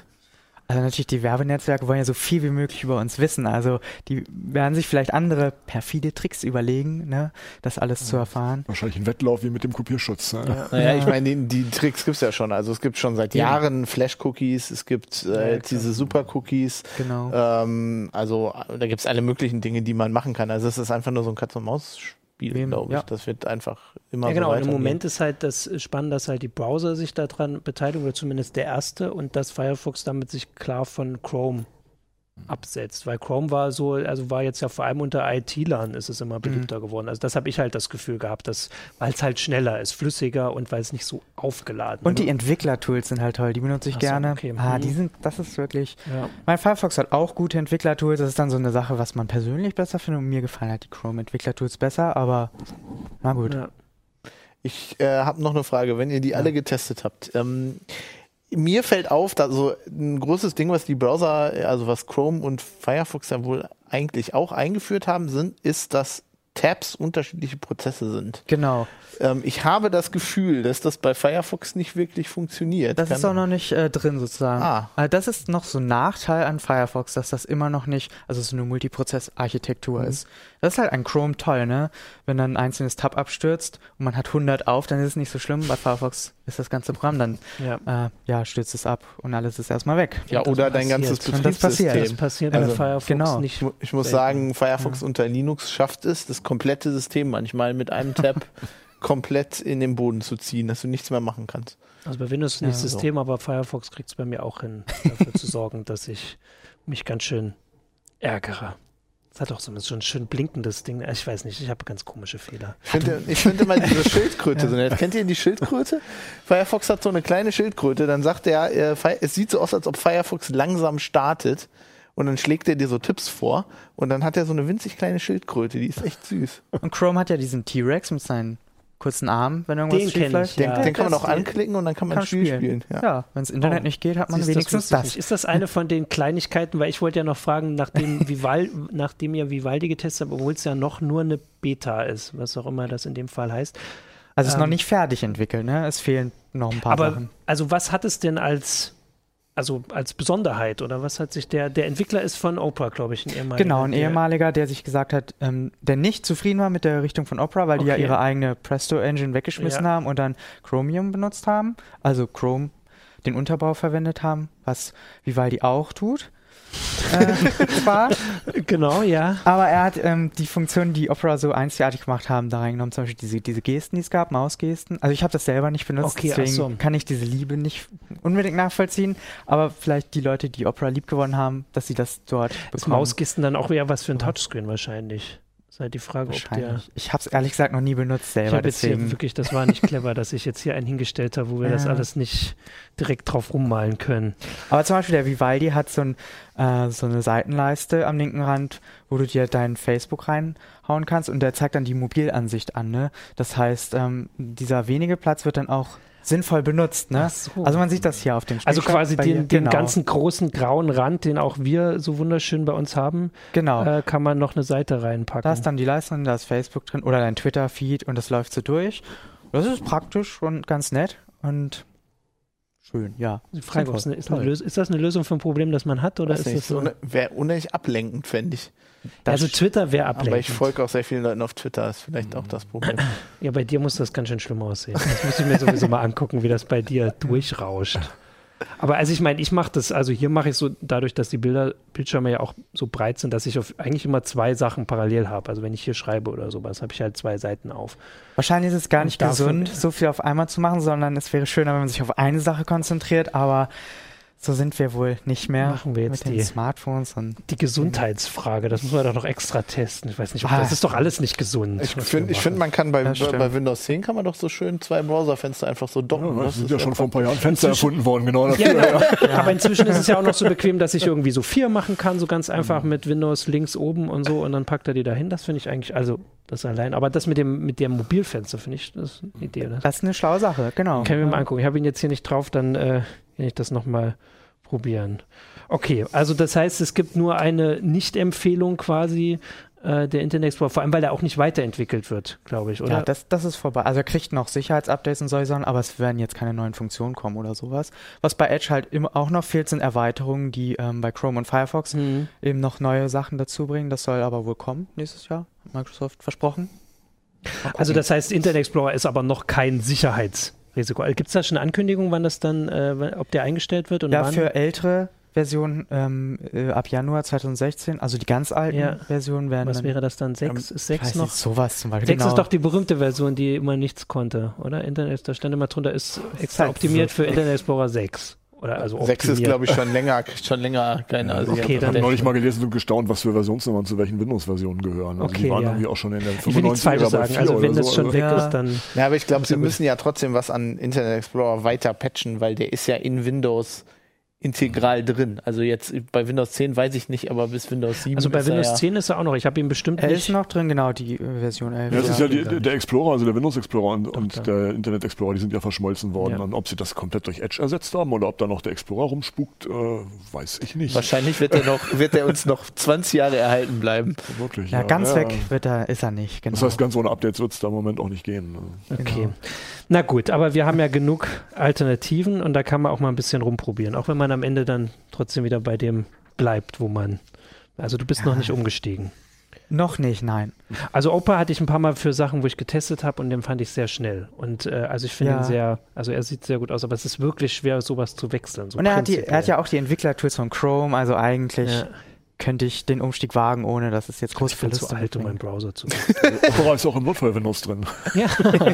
Also natürlich, die Werbenetzwerke wollen ja so viel wie möglich über uns wissen. Also die werden sich vielleicht andere perfide Tricks überlegen, ne, das alles ja. zu erfahren. Wahrscheinlich ein Wettlauf wie mit dem Kopierschutz. Ne? Ja. Naja, ich meine, die, die Tricks gibt es ja schon. Also es gibt schon seit Jahren Flash-Cookies, es gibt äh, diese Super-Cookies. Genau. Ähm, also da gibt es alle möglichen Dinge, die man machen kann. Also es ist einfach nur so ein Katz-und-Maus-Spiel. Spiel, glaube ich. Ja. Das wird einfach immer ja, genau. So Im Moment ist halt das spannend, dass halt die Browser sich daran beteiligen, oder zumindest der erste, und dass Firefox damit sich klar von Chrome absetzt, weil Chrome war so, also war jetzt ja vor allem unter IT-Lern ist es immer Mhm. beliebter geworden. Also das habe ich halt das Gefühl gehabt, dass weil es halt schneller ist, flüssiger und weil es nicht so aufgeladen Und die wird. Entwickler-Tools sind halt toll, die benutze ich Ach so, gerne. okay. Ah, Mhm. die sind, das ist wirklich. ja. Mein Firefox hat auch gute Entwickler-Tools. Das ist dann so eine Sache, was man persönlich besser findet. Und mir gefallen halt die Chrome-Entwickler-Tools besser, aber na gut. Ja. Ich äh, habe noch eine Frage, wenn ihr die alle getestet habt. Ähm, mir fällt auf, dass so ein großes Ding, was die Browser, also was Chrome und Firefox ja wohl eigentlich auch eingeführt haben, sind, ist, dass Tabs unterschiedliche Prozesse sind. Genau. Ähm, ich habe das Gefühl, dass das bei Firefox nicht wirklich funktioniert. Das Kann- ist auch noch nicht äh, drin sozusagen. Ah. Äh, das ist noch so ein Nachteil an Firefox, dass das immer noch nicht, also so eine Multiprozess-Architektur ist. Das ist halt an Chrome toll, ne? Wenn dann ein einzelnes Tab abstürzt und man hat 100 auf, dann ist es nicht so schlimm. Bei Firefox ist das ganze Programm dann, ja. äh, ja, stürzt es ab und alles ist erstmal weg. ja, oder dein passiert. ganzes Und das passiert. Betriebssystem. Das passiert Also, bei Firefox genau. nicht. Ich mu- Ich muss sagen, Firefox unter Linux schafft es, das komplette System manchmal mit einem [laughs] Tab komplett in den Boden zu ziehen, dass du nichts mehr machen kannst. Also bei Windows Ja, nicht so. System, aber Firefox kriegt es bei mir auch hin, dafür zu sorgen, dass ich mich ganz schön ärgere. Es hat auch so ein, so ein schön blinkendes Ding. Ich weiß nicht, ich habe ganz komische Fehler. Ich finde, ich finde mal diese [laughs] Schildkröte so nett. Kennt ihr die Schildkröte? Firefox hat so eine kleine Schildkröte, dann sagt er, äh, es sieht so aus, als ob Firefox langsam startet und dann schlägt er dir so Tipps vor und dann hat er so eine winzig kleine Schildkröte, die ist echt süß. Und Chrome hat ja diesen T-Rex mit seinen kurzen Armen, wenn irgendwas Den schief läuft. Den, Ja, den kann man das- auch anklicken und dann kann man Kann ein Spiel spielen. spielen. Ja. Ja, wenn das Internet Oh. nicht geht, hat man Siehst, wenigstens das. nicht. Ist das eine von den Kleinigkeiten, weil ich wollte ja noch fragen, nachdem, [laughs] Vival, nachdem ihr Vivaldi getestet habt, obwohl es ja noch nur eine Beta ist, was auch immer das in dem Fall heißt. Also es ist noch Ähm, nicht fertig entwickelt, ne? Es fehlen noch ein paar Aber Sachen. also was hat es denn als also als Besonderheit oder was hat sich der der Entwickler ist von Oprah, glaube ich, ein ehemaliger. Genau, ein ehemaliger, der sich gesagt hat, ähm, der nicht zufrieden war mit der Richtung von Opera, weil die ja Okay. ihre eigene Presto-Engine weggeschmissen Ja. haben und dann Chromium benutzt haben. Also Chrome den Unterbau verwendet haben, was Vivaldi auch tut. Äh, zwar, [laughs] Genau, ja. aber er hat ähm, die Funktionen, die Opera so einzigartig gemacht haben, da reingenommen. Zum Beispiel diese, diese Gesten, die es gab, Mausgesten. Also ich habe das selber nicht benutzt, Okay, deswegen so. kann ich diese Liebe nicht unbedingt nachvollziehen. Aber vielleicht die Leute, die Opera lieb gewonnen haben, dass sie das dort Ist bekommen. Mausgisten dann auch eher was für ein. Touchscreen wahrscheinlich. Ist halt die Frage, ob der. Ich habe es ehrlich gesagt noch nie benutzt Ich selber, habe jetzt hier wirklich, das war nicht clever, dass ich jetzt hier einen hingestellt habe, wo wir das Ja. alles nicht direkt drauf rummalen können. Aber zum Beispiel der Vivaldi hat so, ein, äh, so eine Seitenleiste am linken Rand, wo du dir dein Facebook reinhauen kannst und der zeigt dann die Mobilansicht an. Ne? Das heißt, ähm, dieser wenige Platz wird dann auch sinnvoll benutzt. Ne? So. Also man sieht das hier auf dem Also Screenshot quasi den, den genau. ganzen großen grauen Rand, den auch wir so wunderschön bei uns haben, Genau. äh, kann man noch eine Seite reinpacken. da ist dann die Leiste drin, da ist Facebook drin oder dein Twitter-Feed und das läuft so durch. Das ist praktisch und ganz nett und schön, ja. Die Frage, ist. Lösung, ist das eine Lösung für ein Problem, das man hat? Oder Weiß ist nicht, das so? so Wäre unheimlich ablenkend, fände ich. Also Twitter wäre Aber ich ablenkend. folge auch sehr vielen Leuten auf Twitter, ist vielleicht auch das Problem. Ja, bei dir muss das ganz schön schlimm aussehen. Das muss ich mir sowieso mal angucken, wie das bei dir durchrauscht. Aber also ich meine, ich mache das, also hier mache ich so, dadurch, dass die Bilder, Bildschirme ja auch so breit sind, dass ich auf eigentlich immer zwei Sachen parallel habe. Also wenn ich hier schreibe oder sowas, habe ich halt zwei Seiten auf. Wahrscheinlich ist es gar nicht gesund, so viel auf einmal zu machen, sondern es wäre schöner, wenn man sich auf eine Sache konzentriert, aber so sind wir wohl nicht mehr Machen wir jetzt mit den die- Smartphones und Die Gesundheitsfrage, das muss man doch noch extra testen. Ich weiß nicht, ob, Ah. das ist doch alles nicht gesund. Ich finde, wir ich find, man kann bei, bei Windows 10 kann man doch so schön zwei Browserfenster einfach so docken. Ja, Das das sind ist ja schon vor ein paar Jahren Fenster erfunden worden, genau dafür. Ja, genau. Aber inzwischen ist es ja auch noch so bequem, dass ich [laughs] irgendwie so vier machen kann, so ganz einfach mit Windows links oben und so und dann packt er die dahin. Das finde ich eigentlich, also das allein. Aber das mit dem, mit dem Mobilfenster finde ich, das ist eine Idee. Das das ist eine schlaue Sache, genau. können wir mal angucken. Ich habe ihn jetzt hier nicht drauf, dann äh, kann ich das nochmal probieren. Okay, also das heißt, es gibt nur eine Nicht-Empfehlung quasi äh, der Internet Explorer, vor allem weil er auch nicht weiterentwickelt wird, glaube ich, oder? Ja, das, das ist vorbei. Also er kriegt noch Sicherheitsupdates und solche Sachen, aber es werden jetzt keine neuen Funktionen kommen oder sowas. Was bei Edge halt immer auch noch fehlt, sind Erweiterungen, die ähm, bei Chrome und Firefox Mhm. eben noch neue Sachen dazu bringen. Das soll aber wohl kommen nächstes Jahr, hat Microsoft versprochen. Also das heißt, Internet Explorer ist aber noch kein Sicherheitsrisiko. Gibt es da schon eine Ankündigung, wann das dann, äh, ob der eingestellt wird und ja, wann? für ältere Versionen ähm, äh, ab Januar 2016, also die ganz alten Ja. Versionen werden Was dann wäre das dann? Sechs? Ähm, ist ich sechs weiß noch? nicht, sowas zum Beispiel. Sechs genau. ist doch die berühmte Version, die immer nichts konnte, oder? Internet, da stand immer drunter, ist extra optimiert für Internet Explorer 6. Oder also 6 ist, glaube ich, schon länger, schon länger keine. Also okay, ich habe neulich mal gelesen und gestaunt, was für Versionsnummern zu welchen Windows-Versionen gehören. Also okay, die waren ja. irgendwie auch schon in der Ich will nichts Falsches sagen. Also wenn das so. schon also, weg Ja. ist, dann Ja, aber ich glaube, sie müssen ja trotzdem was an Internet Explorer weiter patchen, weil der ist ja in Windows integral drin. Also jetzt bei Windows 10 weiß ich nicht, aber bis Windows 7 Also bei ist er Windows ja 10 ist er auch noch. Ich habe ihn bestimmt Er ist noch drin, genau, die äh, Version 11. Ja, das ist ja die, der Explorer, also der Windows Explorer und, und der Internet Explorer, die sind ja verschmolzen worden. Ja. Und ob sie das komplett durch Edge ersetzt haben oder ob da noch der Explorer rumspukt, äh, weiß ich nicht. Wahrscheinlich wird er noch, wird er uns noch 20 Jahre erhalten bleiben. Wirklich, ja, ganz ja. weg wird er, ist er nicht, genau. Das heißt, ganz ohne Updates wird es da im Moment auch nicht gehen. Okay. Genau. Na gut, aber wir haben ja genug Alternativen und da kann man auch mal ein bisschen rumprobieren, auch wenn man am Ende dann trotzdem wieder bei dem bleibt, wo man. Also du bist noch nicht umgestiegen. noch nicht, nein. Also Opa hatte ich ein paar Mal für Sachen, wo ich getestet habe und den fand ich sehr schnell. Und äh, also ich finde Ja. ihn sehr, also er sieht sehr gut aus, aber es ist wirklich schwer, sowas zu wechseln. So Und er hat, die, er hat ja auch die Entwicklertools von Chrome, also eigentlich Ja. Könnte ich den Umstieg wagen, ohne dass es jetzt große bin zu Verluste alt, um meinen. Browser zu [laughs] Opera ist auch im Notfall Windows drin. [laughs] Ja,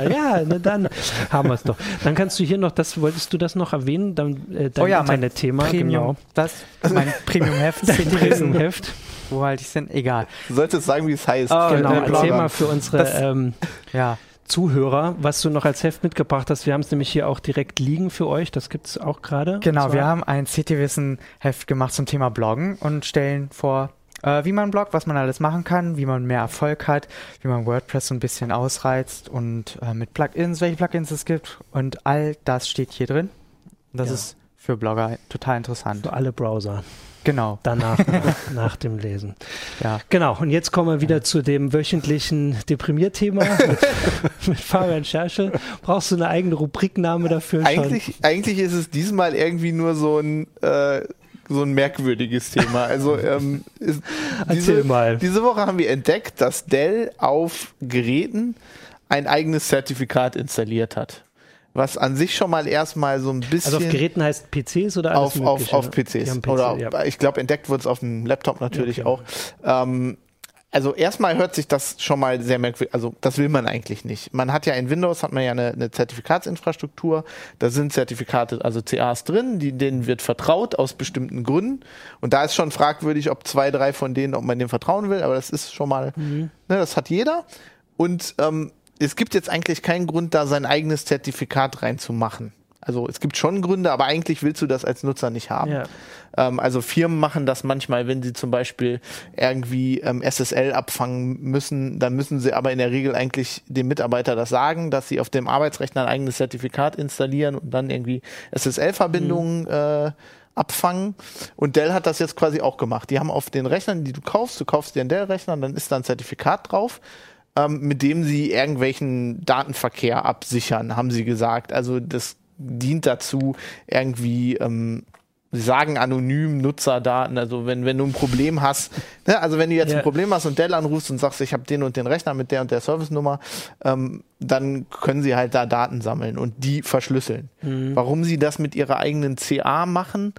ja, na dann haben wir es doch. Dann kannst du hier noch, das wolltest du das noch erwähnen, dann äh, dein Oh ja, mein Internetthema, Premium, genau. das, mein Premium-Heft, Dein Heft. wo halt ich sind, egal. Du solltest sagen, wie es heißt. Oh, Genau, Blogger. mal für unsere Das- ähm, Ja, Zuhörer, was du noch als Heft mitgebracht hast. Wir haben es nämlich hier auch direkt liegen für euch. Das gibt es auch gerade. genau, wir haben ein CT-Wissen-Heft gemacht zum Thema Bloggen und stellen vor, äh, wie man bloggt, was man alles machen kann, wie man mehr Erfolg hat, wie man WordPress so ein bisschen ausreizt und äh, mit Plugins, welche Plugins es gibt und all das steht hier drin. Das Ja. ist für Blogger total interessant. für alle Browser. Genau, Danach, [laughs] nach, nach dem Lesen. ja. Genau, und jetzt kommen wir wieder zu dem wöchentlichen Deprimierthema [laughs] mit, mit Fabian Scherschel. Brauchst du eine eigene Rubrikname dafür? schon? Eigentlich, eigentlich ist es diesmal irgendwie nur so ein, äh, so ein merkwürdiges Thema. Also ähm, ist, Erzähl diese, mal. diese Woche haben wir entdeckt, dass Dell auf Geräten ein eigenes Zertifikat installiert hat. Was an sich schon mal erstmal so ein bisschen Also auf Geräten heißt PCs oder alles auf, auf, Mögliche? auf Die PCs. PC, Oder ja. ich glaube, entdeckt wurde es auf dem Laptop natürlich Okay. auch. Ähm, also erstmal hört sich das schon mal sehr merkwürdig, also das will man eigentlich nicht. Man hat ja in Windows hat man ja eine, eine Zertifikatsinfrastruktur, da sind Zertifikate, also CAs drin, die, denen wird vertraut aus bestimmten Gründen. Und da ist schon fragwürdig, ob zwei, drei von denen, ob man denen vertrauen will, aber das ist schon mal, Mhm. ne, das hat jeder. Und ähm, es gibt jetzt eigentlich keinen Grund, da sein eigenes Zertifikat reinzumachen. Also es gibt schon Gründe, aber eigentlich willst du das als Nutzer nicht haben. Ja. Ähm, also Firmen machen das manchmal, wenn sie zum Beispiel irgendwie ähm, SSL abfangen müssen, dann müssen sie aber in der Regel eigentlich dem Mitarbeiter das sagen, dass sie auf dem Arbeitsrechner ein eigenes Zertifikat installieren und dann irgendwie SSL-Verbindungen äh, abfangen. Und Dell hat das jetzt quasi auch gemacht. Die haben auf den Rechnern, die du kaufst, du kaufst dir einen Dell-Rechner, dann ist da ein Zertifikat drauf ähm, mit dem sie irgendwelchen Datenverkehr absichern, haben sie gesagt. Also das dient dazu, irgendwie, ähm, sie sagen anonym Nutzerdaten, also wenn, wenn du ein Problem hast, ne, also wenn du jetzt Ja. ein Problem hast und Dell anrufst und sagst, ich habe den und den Rechner mit der und der Service-Nummer, ähm, dann können sie halt da Daten sammeln und die verschlüsseln. Mhm. Warum sie das mit ihrer eigenen CA machen,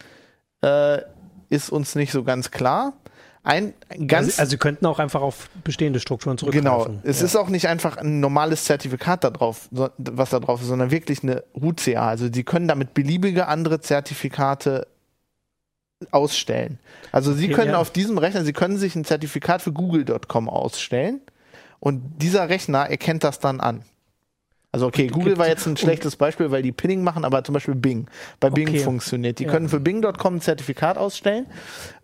äh, ist uns nicht so ganz klar. Ein ganz also, also sie könnten auch einfach auf bestehende Strukturen Genau, zurückgreifen. es ja. ist auch nicht einfach ein normales Zertifikat da drauf, was da drauf ist, sondern wirklich eine Root-CA. Also die können damit beliebige andere Zertifikate ausstellen. Also sie Okay, können ja. auf diesem Rechner, sie können sich ein Zertifikat für google.com ausstellen und dieser Rechner erkennt das dann an. Also okay, Google war jetzt ein schlechtes Beispiel, weil die Pinning machen, aber zum Beispiel Bing. Bei Bing Okay. funktioniert. Die Ja. können für Bing.com ein Zertifikat ausstellen.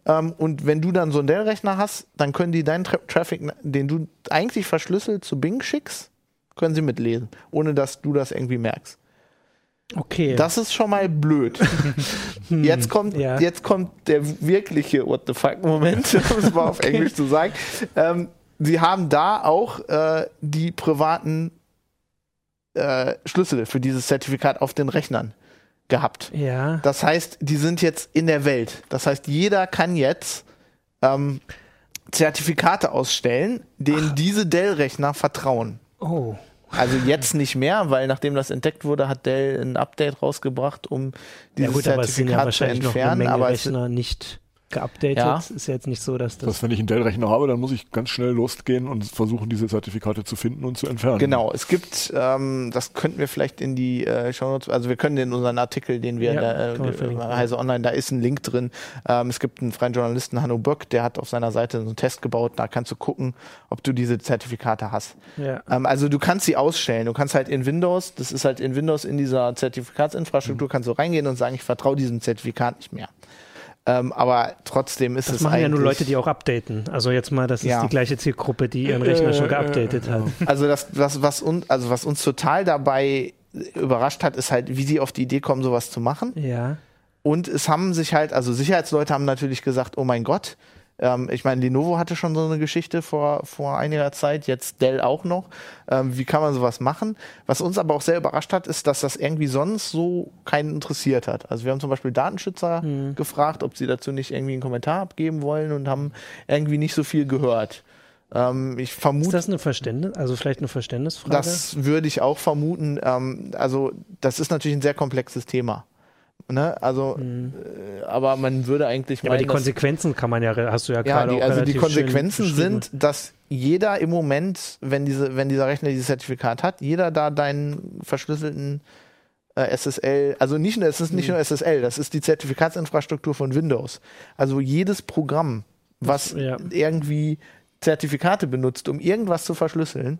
Ähm, und wenn du dann so einen Dell-Rechner hast, dann können die deinen Tra Traffic, den du eigentlich verschlüsselt zu Bing schickst, können sie mitlesen, ohne dass du das irgendwie merkst. Okay. Das ist schon mal blöd. [laughs] Jetzt kommt, Hm. ja. jetzt kommt der wirkliche What the fuck Moment, [laughs] um es mal auf Englisch zu sagen. Ähm, sie haben da auch äh, die privaten äh, Schlüssel für dieses Zertifikat auf den Rechnern gehabt. ja. Das heißt, die sind jetzt in der Welt. Das heißt, jeder kann jetzt ähm, Zertifikate ausstellen, denen diese Dell-Rechner vertrauen. Oh. Also jetzt nicht mehr, weil nachdem das entdeckt wurde, hat Dell ein Update rausgebracht, um Ja dieses gut, aber es sind ja Zertifikat zu wahrscheinlich noch eine entfernen. Menge Aber es, Rechner nicht geupdatet. Ja. Ist ja jetzt nicht so, dass das. das wenn ich einen Dell-Rechner habe, dann muss ich ganz schnell losgehen und versuchen, diese Zertifikate zu finden und zu entfernen. Genau, es gibt, ähm, das könnten wir vielleicht in die äh, Show Notes, also wir können in unseren Artikel, den wir, ja, da, äh, Heise Online, da ist ein Link drin. Ähm, es gibt einen freien Journalisten, Hanno Böck, der hat auf seiner Seite so einen Test gebaut, da kannst du gucken, ob du diese Zertifikate hast. Ja. Ähm, also du kannst sie ausstellen. Du kannst halt in Windows, das ist halt in Windows in dieser Zertifikatsinfrastruktur, mhm. kannst du reingehen und sagen, ich vertraue diesem Zertifikat nicht mehr. Ähm, aber trotzdem ist das es machen ja nur Leute, die auch updaten. Also jetzt mal, das ist ja. die gleiche Zielgruppe, die ihren Rechner äh, schon geupdatet äh, hat. Also das, das was, uns, also was uns total dabei überrascht hat, ist halt, wie sie auf die Idee kommen, sowas zu machen. Ja. Und es haben sich halt, also Sicherheitsleute haben natürlich gesagt, oh mein Gott, ähm, ich meine, Lenovo hatte schon so eine Geschichte vor, vor einiger Zeit, jetzt Dell auch noch. Ähm, wie kann man sowas machen? Was uns aber auch sehr überrascht hat, ist, dass das irgendwie sonst so keinen interessiert hat. Also wir haben zum Beispiel Datenschützer mhm. gefragt, ob sie dazu nicht irgendwie einen Kommentar abgeben wollen und haben irgendwie nicht so viel gehört. Ähm, ich vermute. Ist das eine Verständnis, also vielleicht eine Verständnisfrage? Das würde ich auch vermuten. Ähm, also das ist natürlich ein sehr komplexes Thema. Ne? Also, mhm. äh, aber man würde eigentlich ja, meinen, aber die Konsequenzen kann man ja, hast du ja, ja gerade die, Also die Konsequenzen sind, dass jeder im Moment, wenn diese, wenn dieser Rechner dieses Zertifikat hat, jeder da deinen verschlüsselten äh, SSL, also nicht nur, es ist nicht mhm. nur SSL, das ist die Zertifikatsinfrastruktur von Windows. Also jedes Programm, was ja. irgendwie Zertifikate benutzt, um irgendwas zu verschlüsseln,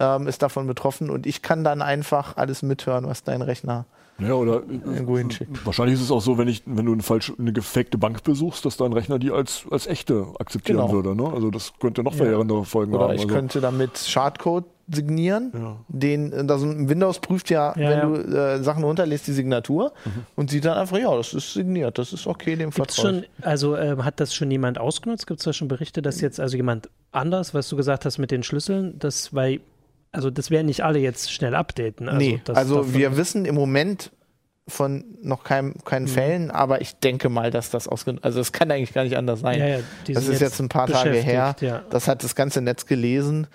ähm, ist davon betroffen und ich kann dann einfach alles mithören, was dein Rechner ja, oder irgendwo hinschickt. Wahrscheinlich ist es auch so, wenn ich, wenn du eine falsche, eine gefakte Bank besuchst, dass dein Rechner die als, als echte akzeptieren genau. würde. Ne? Also das könnte noch verheerende ja. Folgen oder haben. Ich also. könnte damit Schadcode signieren. Ja. Den, also Windows prüft ja, ja wenn ja. du äh, Sachen runterlässt, die Signatur mhm. und sieht dann einfach, ja, das ist signiert, das ist okay, dem vertraue Also äh, hat das schon jemand ausgenutzt? Gibt es da schon Berichte, dass jetzt also jemand anders, was du gesagt hast mit den Schlüsseln, das, weil also das werden nicht alle jetzt schnell updaten. Also, nee, also wir wissen im Moment von noch kein, keinen mhm. Fällen, aber ich denke mal, dass das ausgenutzt, also es kann eigentlich gar nicht anders sein. Ja, ja, das ist jetzt, jetzt ein paar Tage her. Ja. Das hat das ganze Netz gelesen.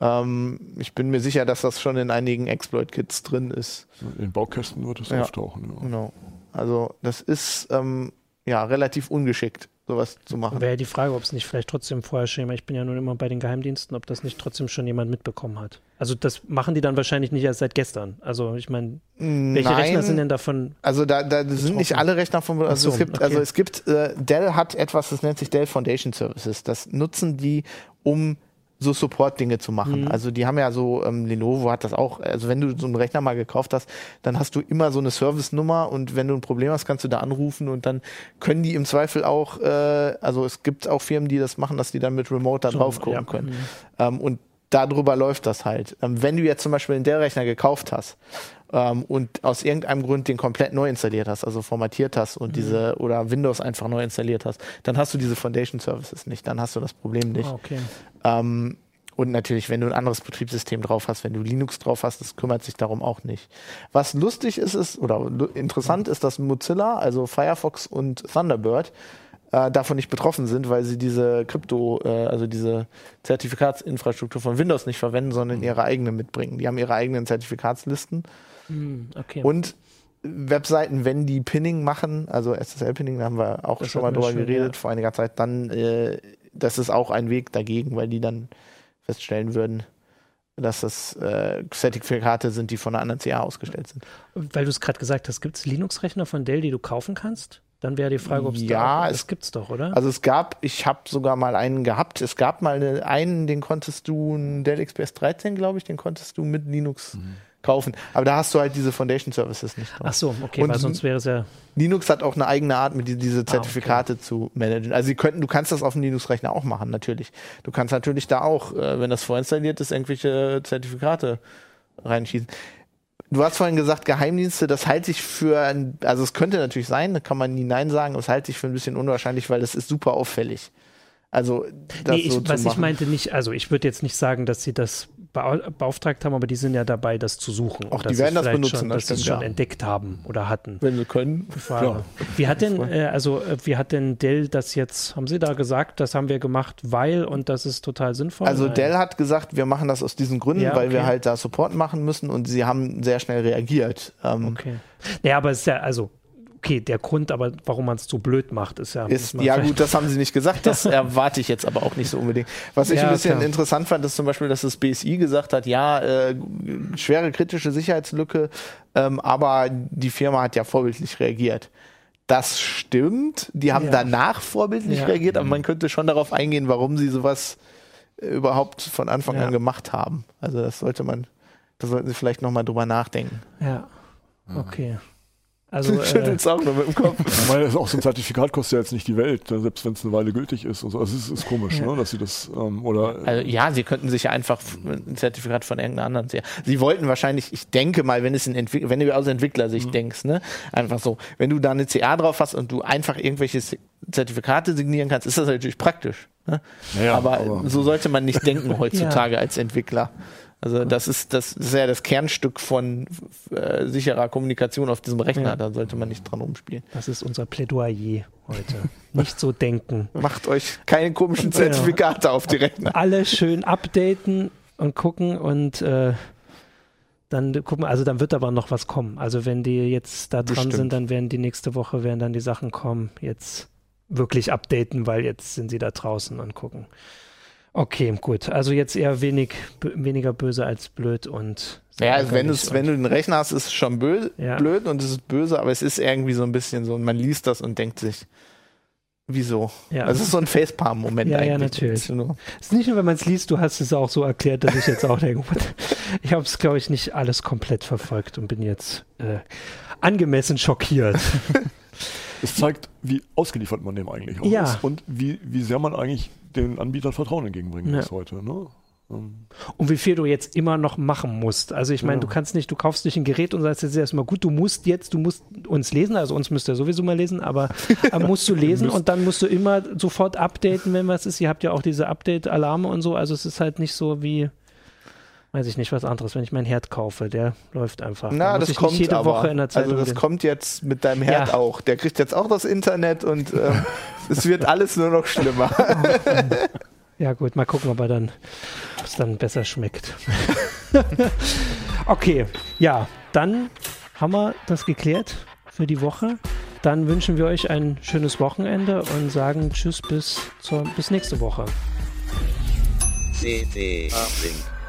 Ähm, ich bin mir sicher, dass das schon in einigen Exploit-Kits drin ist. In Baukästen wird es auftauchen. Genau. Also das ist ähm, ja relativ ungeschickt sowas zu machen. Wäre ja die Frage, ob es nicht vielleicht trotzdem vorher schon, ich bin ja nun immer bei den Geheimdiensten, ob das nicht trotzdem schon jemand mitbekommen hat. Also das machen die dann wahrscheinlich nicht erst seit gestern. Also ich meine, welche Nein. Rechner sind denn davon? Also da, da sind nicht alle Rechner von. Also so, es gibt, okay. also es gibt, äh, Dell hat etwas, das nennt sich Dell Foundation Services. Das nutzen die, um so Support-Dinge zu machen. Mhm. Also die haben ja so, ähm, Lenovo hat das auch, also wenn du so einen Rechner mal gekauft hast, dann hast du immer so eine Service-Nummer und wenn du ein Problem hast, kannst du da anrufen und dann können die im Zweifel auch, äh, also es gibt auch Firmen, die das machen, dass die dann mit Remote da drauf gucken ja. können. Mhm. Ähm, und darüber läuft das halt. Ähm, wenn du jetzt zum Beispiel einen Dell-Rechner gekauft hast ähm, und aus irgendeinem Grund den komplett neu installiert hast, also formatiert hast und mhm. diese oder Windows einfach neu installiert hast, dann hast du diese Foundation Services nicht, dann hast du das Problem nicht. Oh, okay. Ähm, und natürlich, wenn du ein anderes Betriebssystem drauf hast, wenn du Linux drauf hast, das kümmert sich darum auch nicht. Was lustig ist, ist oder interessant ist, dass Mozilla, also Firefox und Thunderbird, äh, davon nicht betroffen sind, weil sie diese Krypto, äh, also diese Zertifikatsinfrastruktur von Windows nicht verwenden, sondern ihre eigene mitbringen. Die haben ihre eigenen Zertifikatslisten. Hm, okay. Und Webseiten, wenn die Pinning machen, also SSL-Pinning, da haben wir auch das schon mal drüber geredet ja. vor einiger Zeit, dann äh, das ist auch ein Weg dagegen, weil die dann feststellen würden, dass das äh, Zertifikate sind, die von einer anderen CA ausgestellt sind. Weil du es gerade gesagt hast, gibt es Linux-Rechner von Dell, die du kaufen kannst? Dann wäre die Frage, ob es ja, da es gibt's doch, oder? Also es gab, ich habe sogar mal einen gehabt. Es gab mal einen, den konntest du, einen Dell XPS 13, glaube ich, den konntest du mit Linux mhm kaufen. Aber da hast du halt diese Foundation Services nicht drauf. Ach so, okay, und weil sonst wäre es ja. Linux hat auch eine eigene Art, mit diese Zertifikate ah, okay. zu managen. Also sie könnten, du kannst das auf dem Linux-Rechner auch machen, natürlich. Du kannst natürlich da auch, äh, wenn das vorinstalliert ist, irgendwelche Zertifikate reinschießen. Du hast vorhin gesagt, Geheimdienste, das halte ich für, ein, also es könnte natürlich sein, da kann man nie Nein sagen, das halte ich für ein bisschen unwahrscheinlich, weil das ist super auffällig. Also, das nee, ich, so was ich meinte nicht, also ich würde jetzt nicht sagen, dass sie das beauftragt haben, aber die sind ja dabei, das zu suchen. Auch die werden das benutzen, schon, das dass sie es schon entdeckt haben oder hatten. Wenn sie können. Ja. Wie hat denn, äh, also äh, wie hat denn Dell das jetzt, haben sie da gesagt, das haben wir gemacht, weil und das ist total sinnvoll? Also Nein. Dell hat gesagt, wir machen das aus diesen Gründen, ja, okay. weil wir halt da Support machen müssen und sie haben sehr schnell reagiert. Ähm, okay. Naja, aber es ist ja, also okay, der Grund, aber warum man es so blöd macht, ist ja. Ist, ja, gut, das haben sie nicht gesagt. Das [laughs] erwarte ich jetzt aber auch nicht so unbedingt. Was ich ja, ein bisschen klar. interessant fand, ist zum Beispiel, dass das BSI gesagt hat: ja, äh, schwere kritische Sicherheitslücke, ähm, aber die Firma hat ja vorbildlich reagiert. Das stimmt. Die haben ja. danach vorbildlich ja. reagiert, aber man könnte schon darauf eingehen, warum sie sowas äh, überhaupt von Anfang an gemacht haben. Also das sollte man, da sollten sie vielleicht nochmal drüber nachdenken. Ja. Okay. Also, [laughs] du schüttelst äh, auch nur mit dem Kopf. [laughs] Ich meine, auch so ein Zertifikat kostet ja jetzt nicht die Welt, ne, selbst wenn es eine Weile gültig ist. Und so. Also es ist, ist komisch, ja. ne, dass sie das ähm, oder. Also, ja, sie könnten sich ja einfach ein Zertifikat von irgendeiner anderen sehen. Sie wollten wahrscheinlich, ich denke mal, wenn es ein Entwick wenn du aus Entwicklersicht mhm. denkst, ne, einfach so, wenn du da eine CA drauf hast und du einfach irgendwelche Zertifikate signieren kannst, ist das natürlich praktisch. Ne? Naja, aber, aber, so sollte man nicht denken [laughs] heutzutage ja. als Entwickler. Also das ist das ist ja das Kernstück von äh, sicherer Kommunikation auf diesem Rechner. Ja. Da sollte man nicht dran rumspielen. Das ist unser Plädoyer heute. nicht so denken. [laughs] Macht euch keine komischen Zertifikate ja. auf die Rechner. Alle schön updaten und gucken und äh, dann gucken, also dann wird aber noch was kommen. Also wenn die jetzt da dran Bestimmt. sind, dann werden die nächste Woche werden dann die Sachen kommen. Jetzt wirklich updaten, weil jetzt sind sie da draußen und gucken. Okay, gut. Also jetzt eher wenig, weniger böse als blöd und. Ja, also wenn, wenn du den Rechner hast, ist es schon bö ja. blöd und es ist böse, aber es ist irgendwie so ein bisschen so, man liest das und denkt sich, wieso? Ja. Also es ist so ein Facepalm-Moment ja, eigentlich. Ja, natürlich. Es ist nicht nur, wenn man es liest, du hast es auch so erklärt, dass ich jetzt auch denke, ich habe es, glaube ich, nicht alles komplett verfolgt und bin jetzt äh, angemessen schockiert. [laughs] Es zeigt, wie ausgeliefert man dem eigentlich auch ja. ist und wie, wie sehr man eigentlich den Anbietern Vertrauen entgegenbringen muss heute. Ne? Ähm. Und wie viel du jetzt immer noch machen musst. Also ich meine, ja. du kannst nicht, du kaufst dich ein Gerät und sagst jetzt erstmal, gut, du musst jetzt, du musst uns lesen, also uns müsst ihr sowieso mal lesen, aber [laughs] musst du lesen und dann musst du immer sofort updaten, wenn was ist. Ihr habt ja auch diese Update-Alarme und so, also es ist halt nicht so wie, weiß ich nicht, was anderes, wenn ich meinen Herd kaufe, der läuft einfach. Na, das kommt jede aber. Woche in der Zeitung. Also das kommt jetzt mit deinem Herd ja. auch. Der kriegt jetzt auch das Internet und äh, [laughs] es wird alles nur noch schlimmer. [laughs] ja gut, mal gucken, ob er dann, ob es dann besser schmeckt. [laughs] okay, ja, dann haben wir das geklärt für die Woche. Dann wünschen wir euch ein schönes Wochenende und sagen Tschüss bis, zur, bis nächste Woche. CT Uplink.